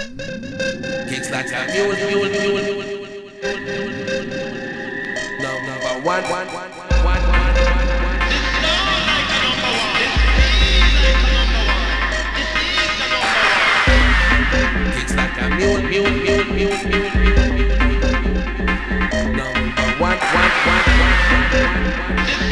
Kicks like a mule, mule, mule, mule. Number one, one, one, one, one. Kicks like a mule, mule, mule, mule, mule, mule. Number one, one, one, one, one, one, one.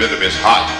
Rhythm is hot.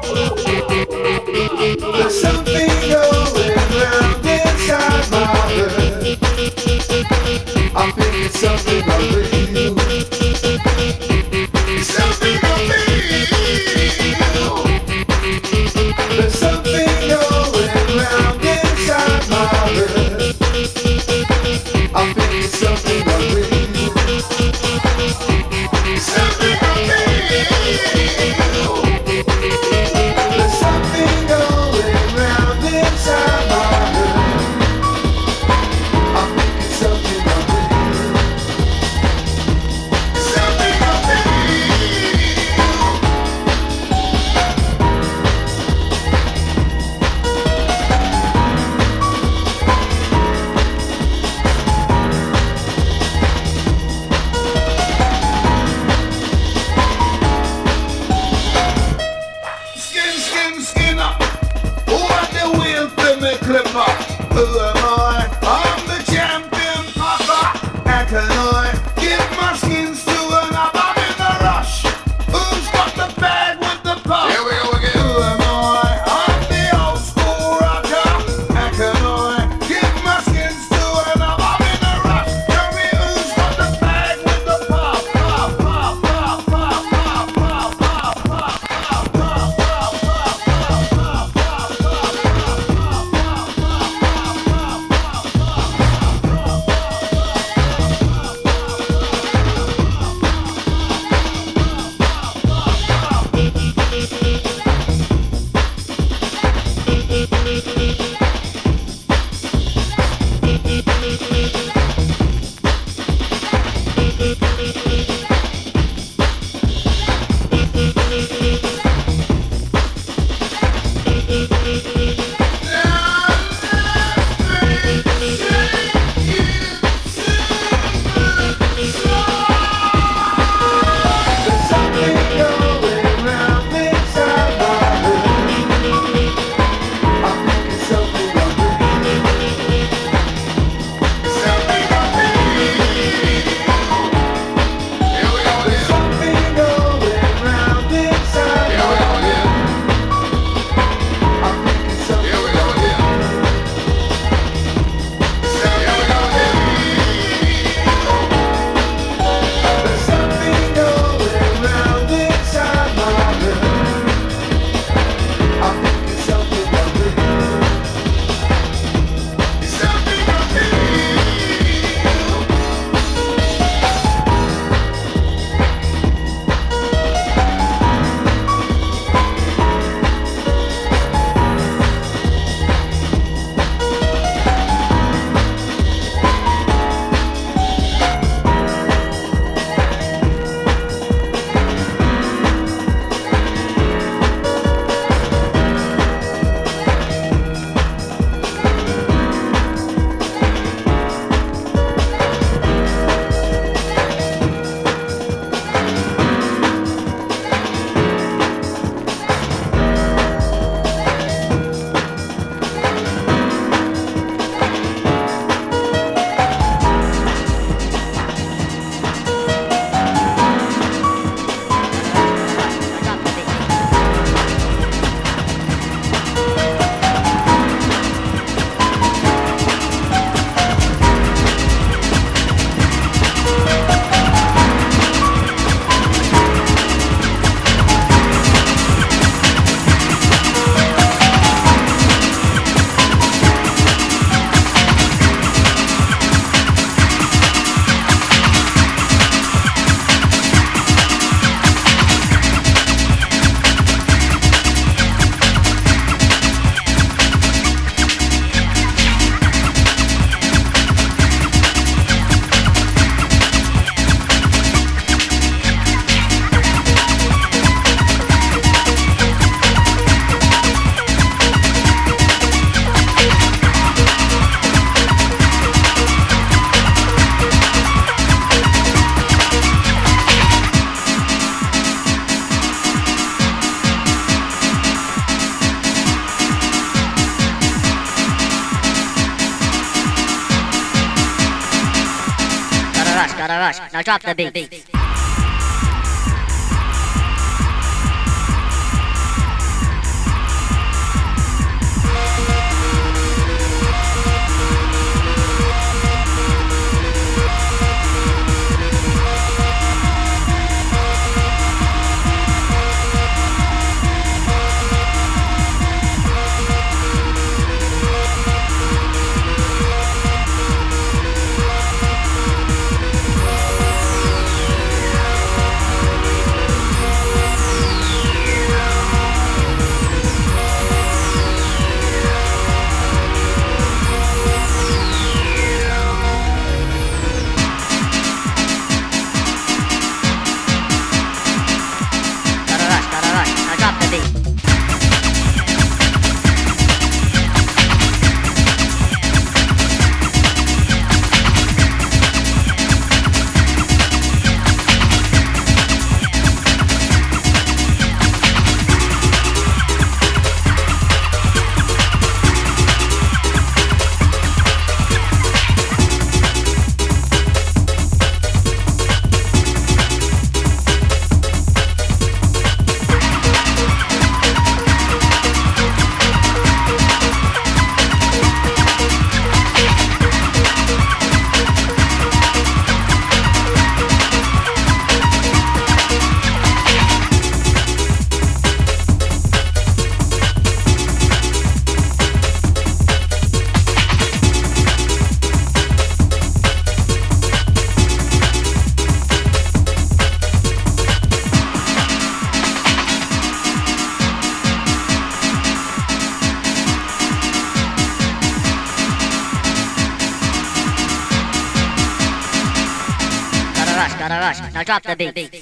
gotta rush. Now drop the beat. Drop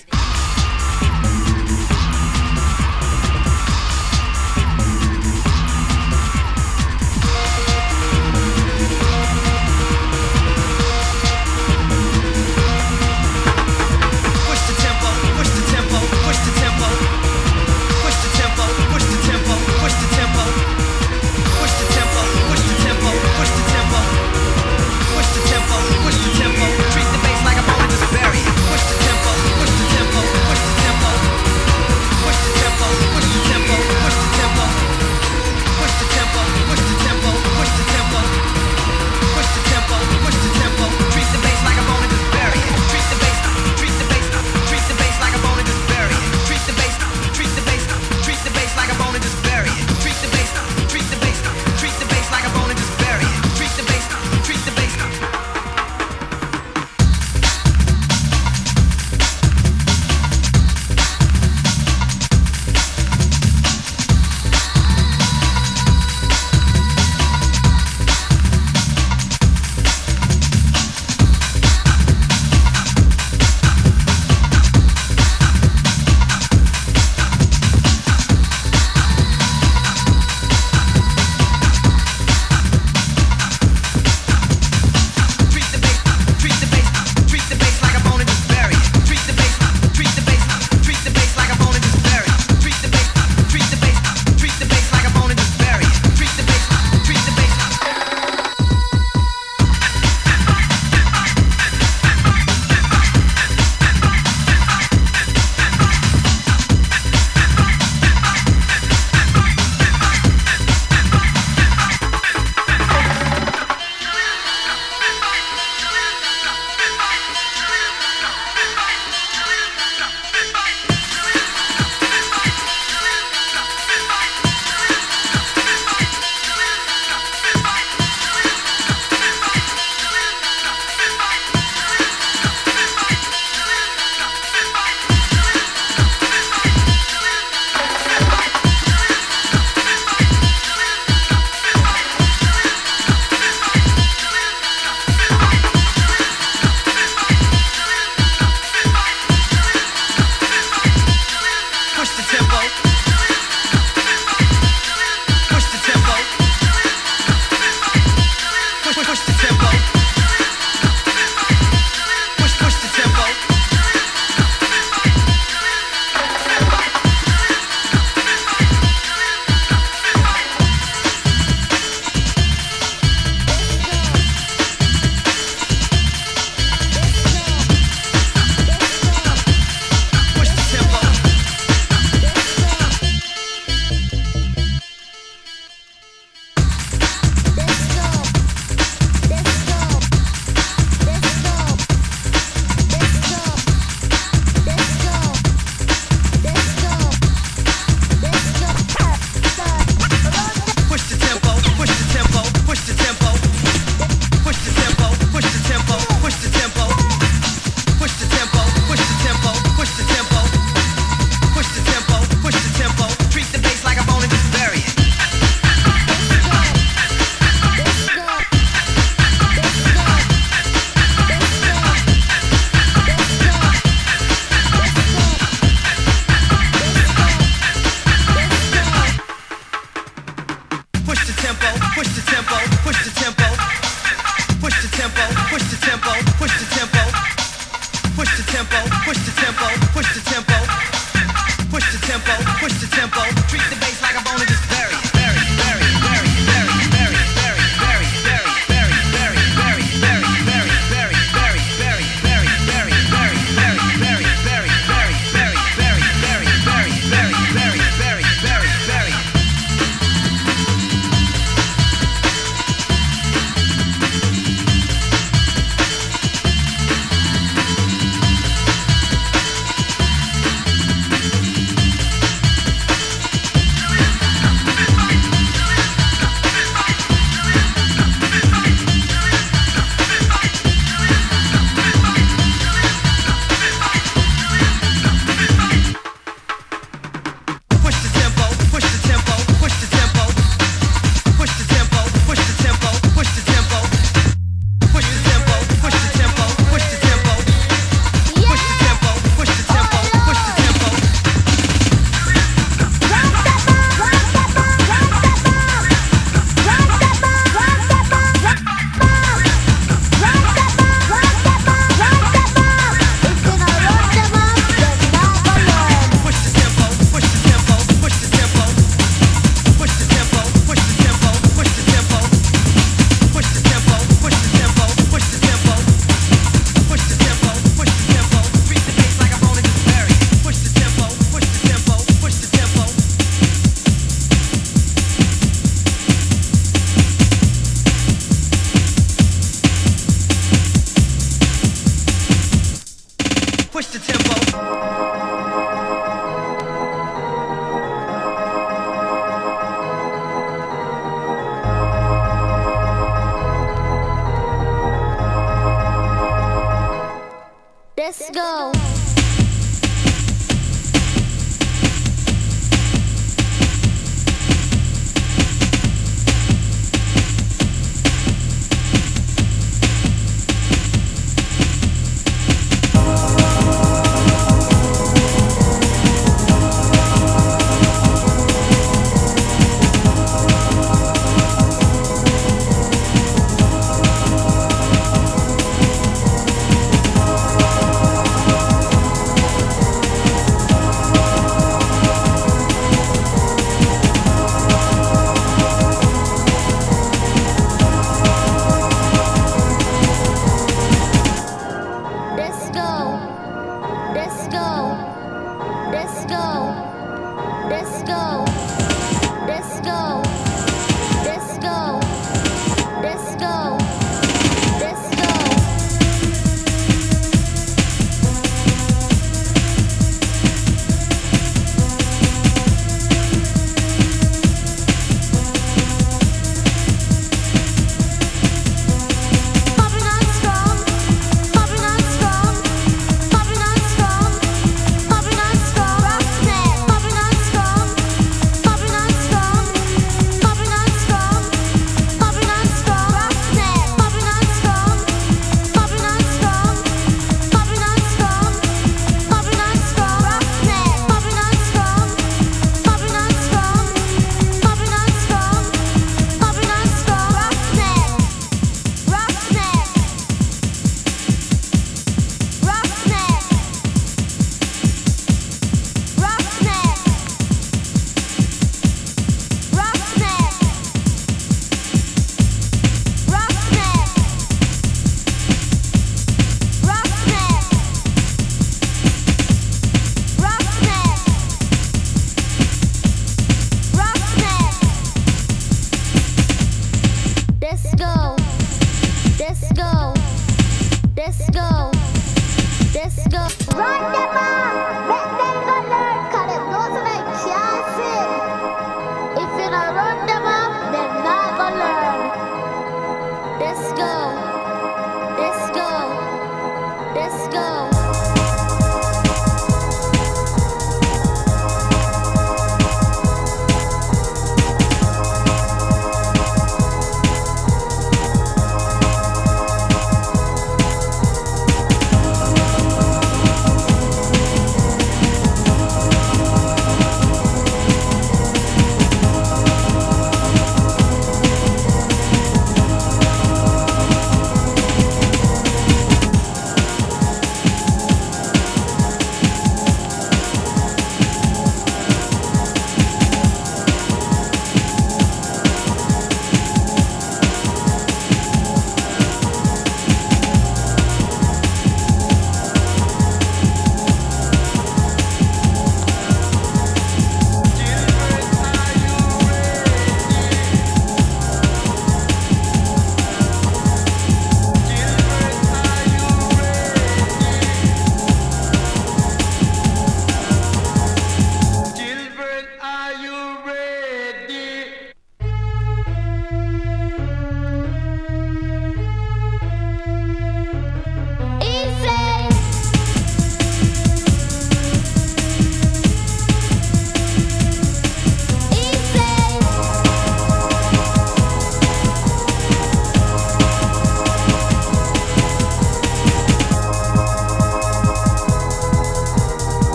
tempo, push the tempo.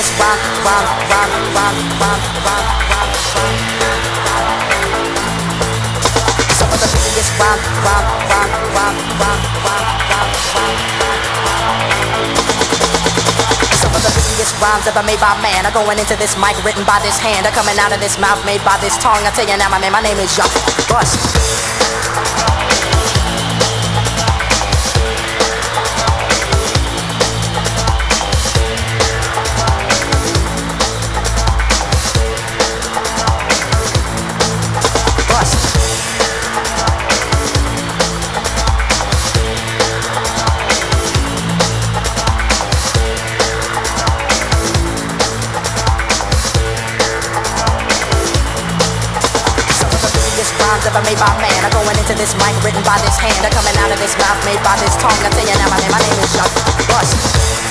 Biggest rhyme, rhyme, rhyme, rhyme, rhyme, rhyme, rhyme, rhyme. Some of the biggest rhyme, rhyme, rhyme, rhyme, rhyme, rhyme, rhyme, rhyme. Some of the biggest rhymes ever made by man are going into this mic written by this hand are coming out of this mouth made by this tongue. I tell you now, my man, my name is Young. Bust. Made by man I'm going into this mic written by this hand are coming out of this mouth made by this tongue. I tell you now, my name, my name is Bust. Bust.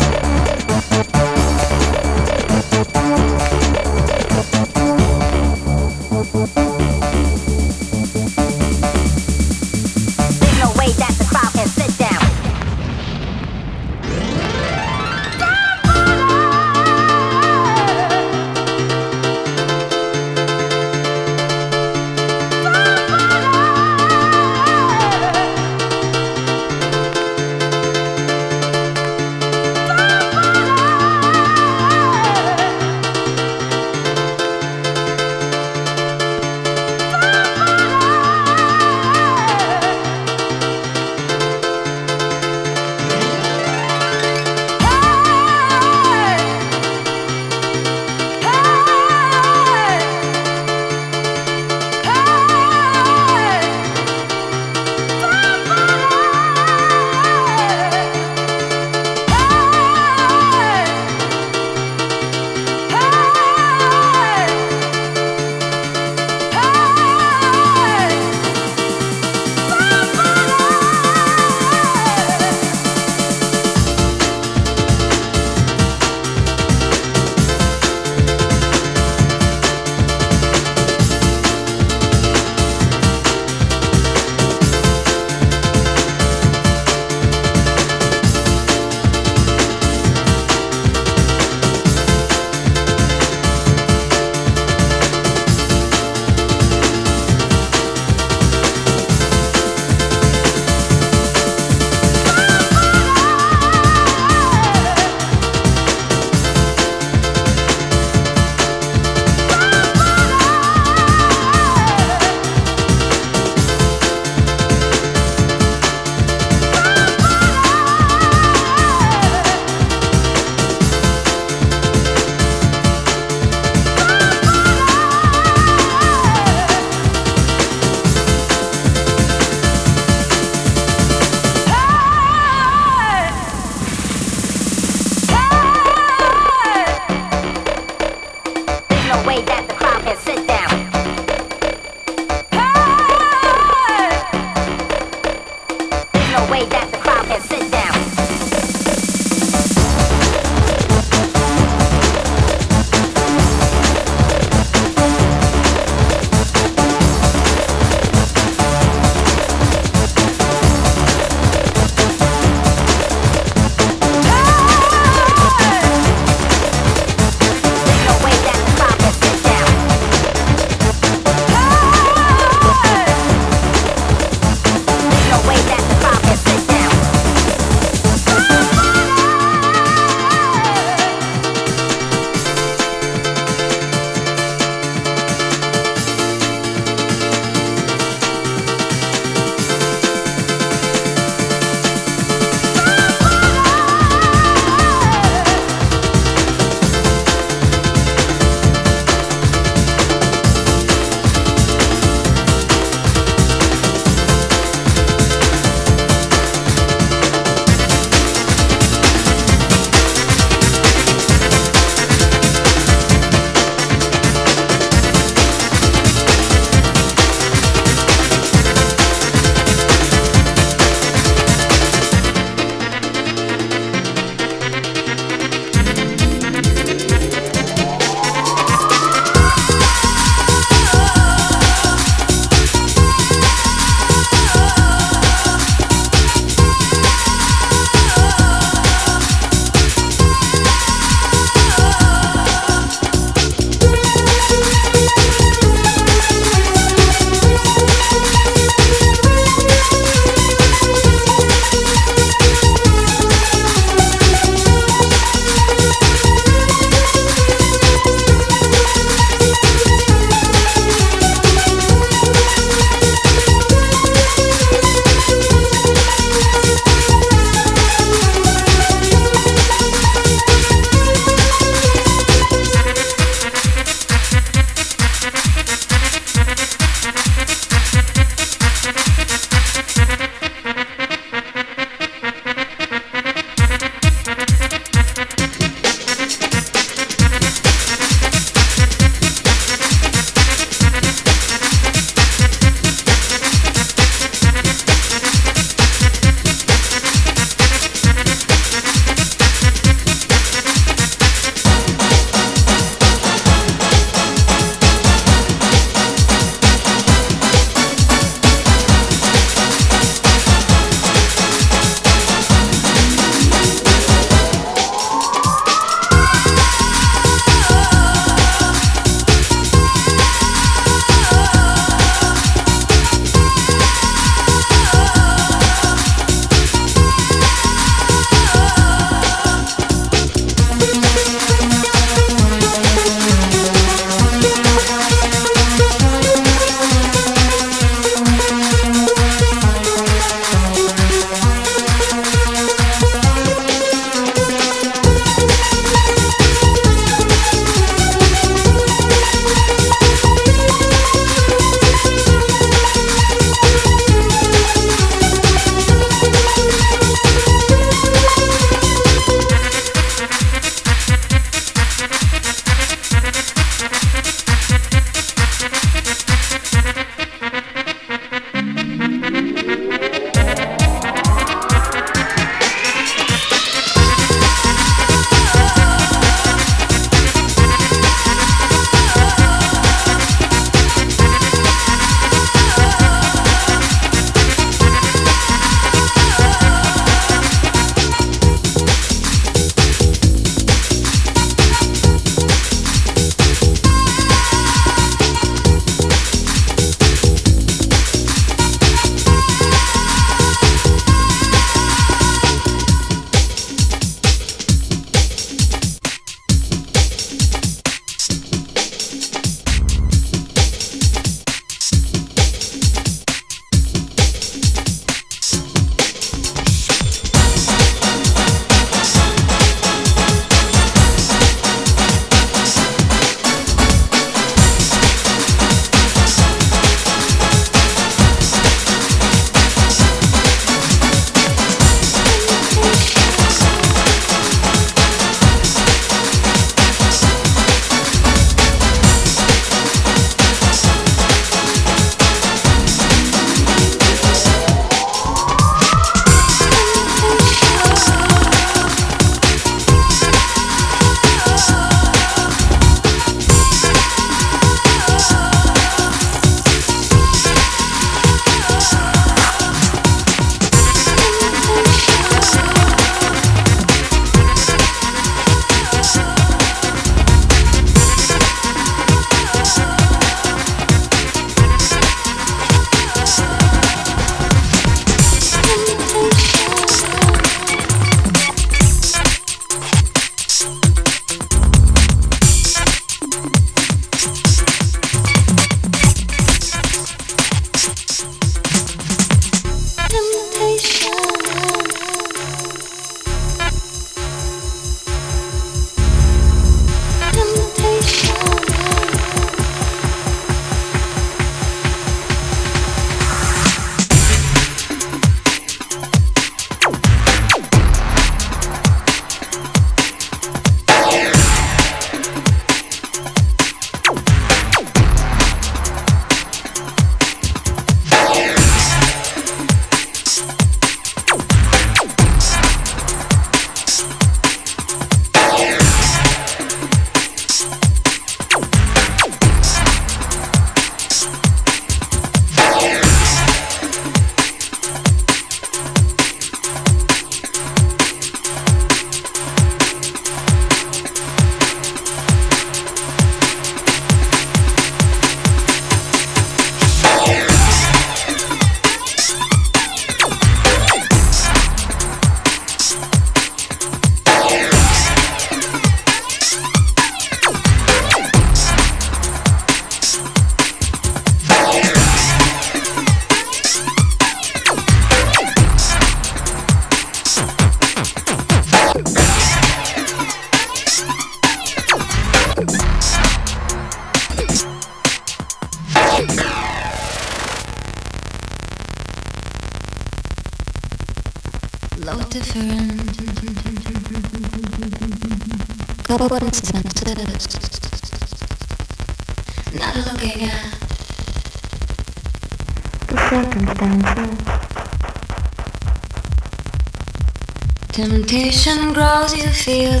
Feel